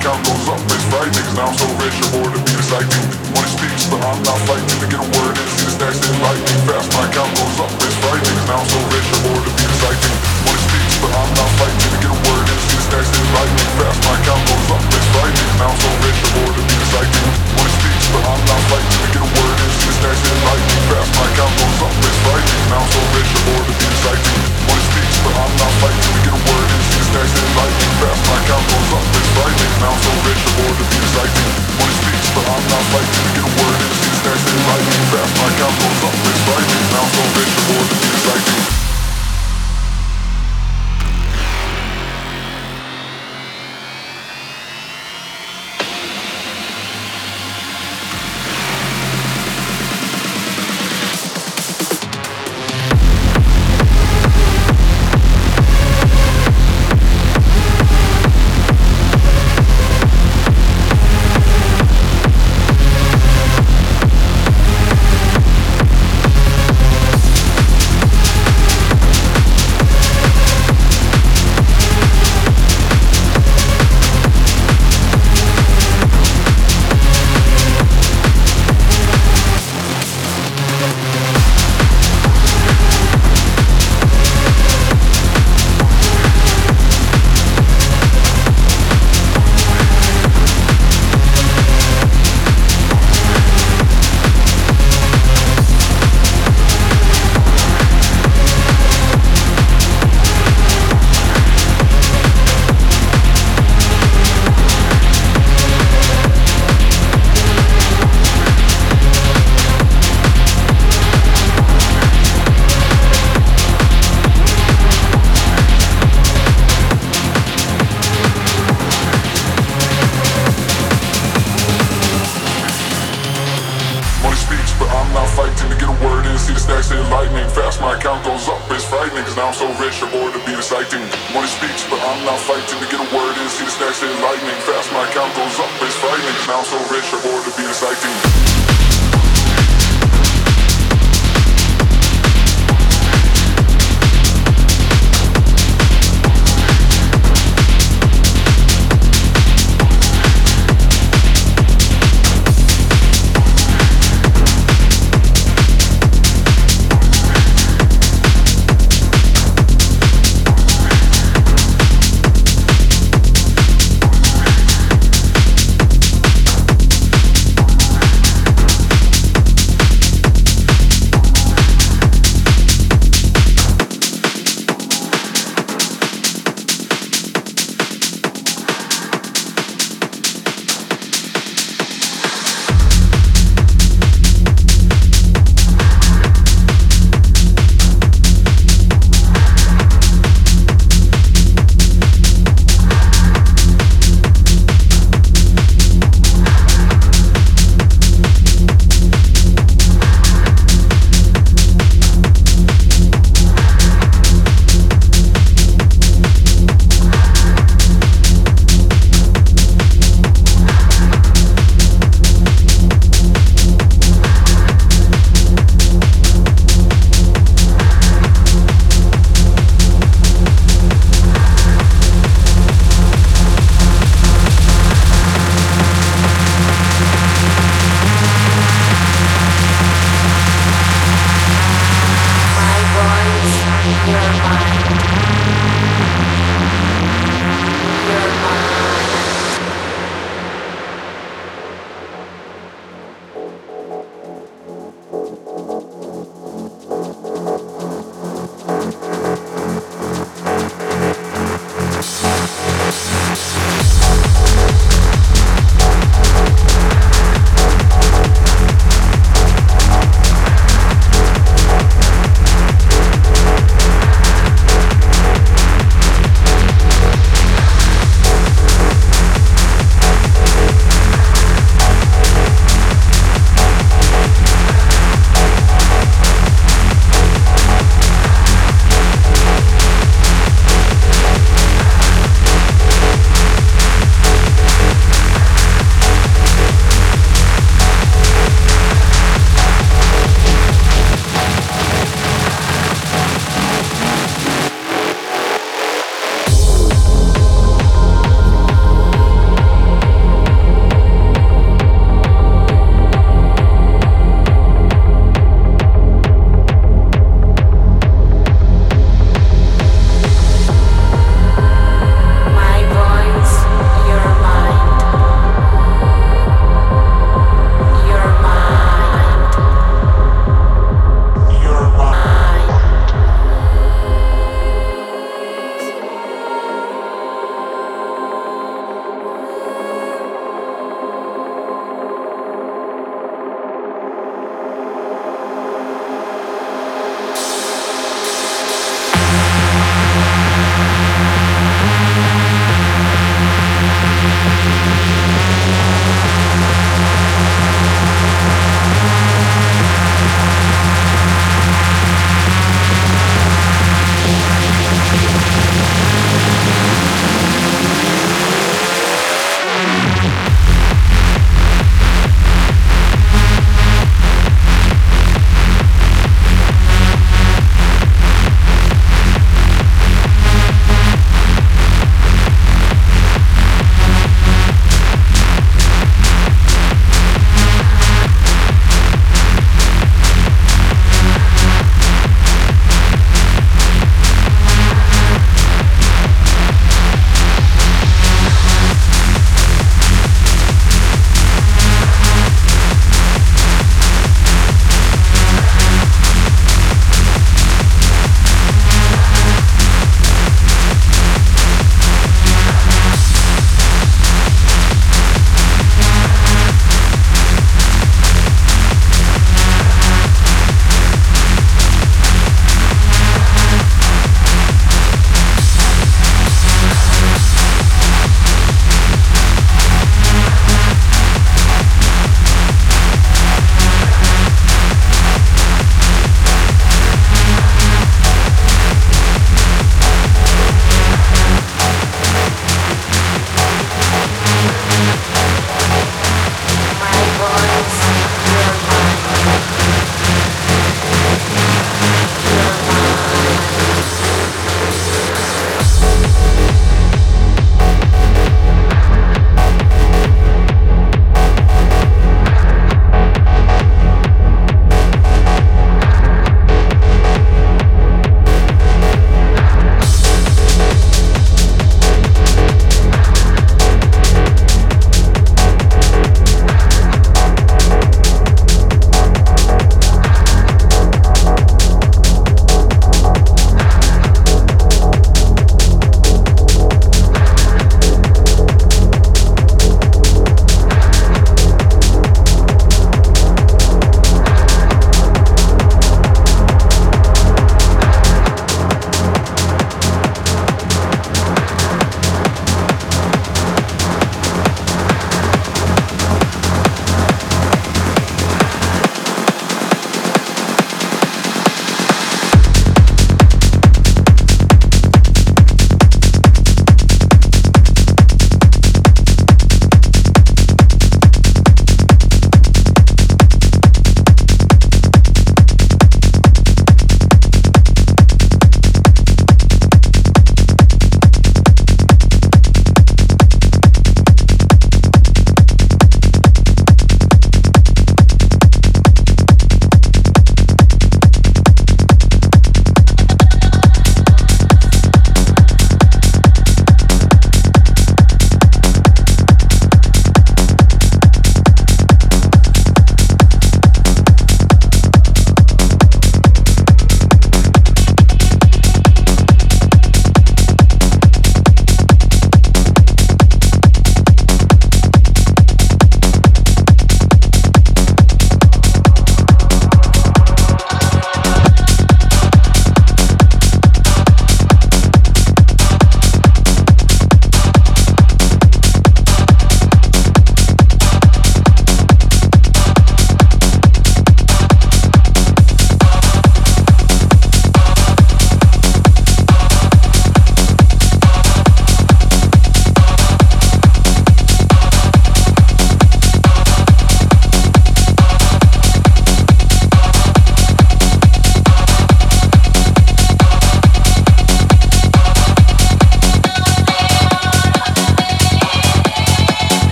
count goes up, it's frightening Cause now I'm so rich, you're bored of being psychic Money speaks, but I'm not fighting To get a word in, see the stacks, they lightning fast My count goes up, it's frightening Cause now I'm so rich, you're bored of being psychic Money speaks but I'm not fighting. Gonna get a word in, see the stacks that lightning fast. My count goes up, it's frightening. Now I'm so rich, I'm bored of being psychic. When it speaks, but I'm not fighting. to get a word in, see the stacks that lightning fast. My count goes up, it's frightening. Now I'm so rich, I'm bored of being psychic. When it speaks, but I'm not fighting. to get a word in, see the stacks that lightning fast. My count goes up, it's frightening. Now I'm so rich, I'm bored. to be but I'm not fighting. Gonna get a word in, fast. My goes up, I'm so rich, I'm bored psychic.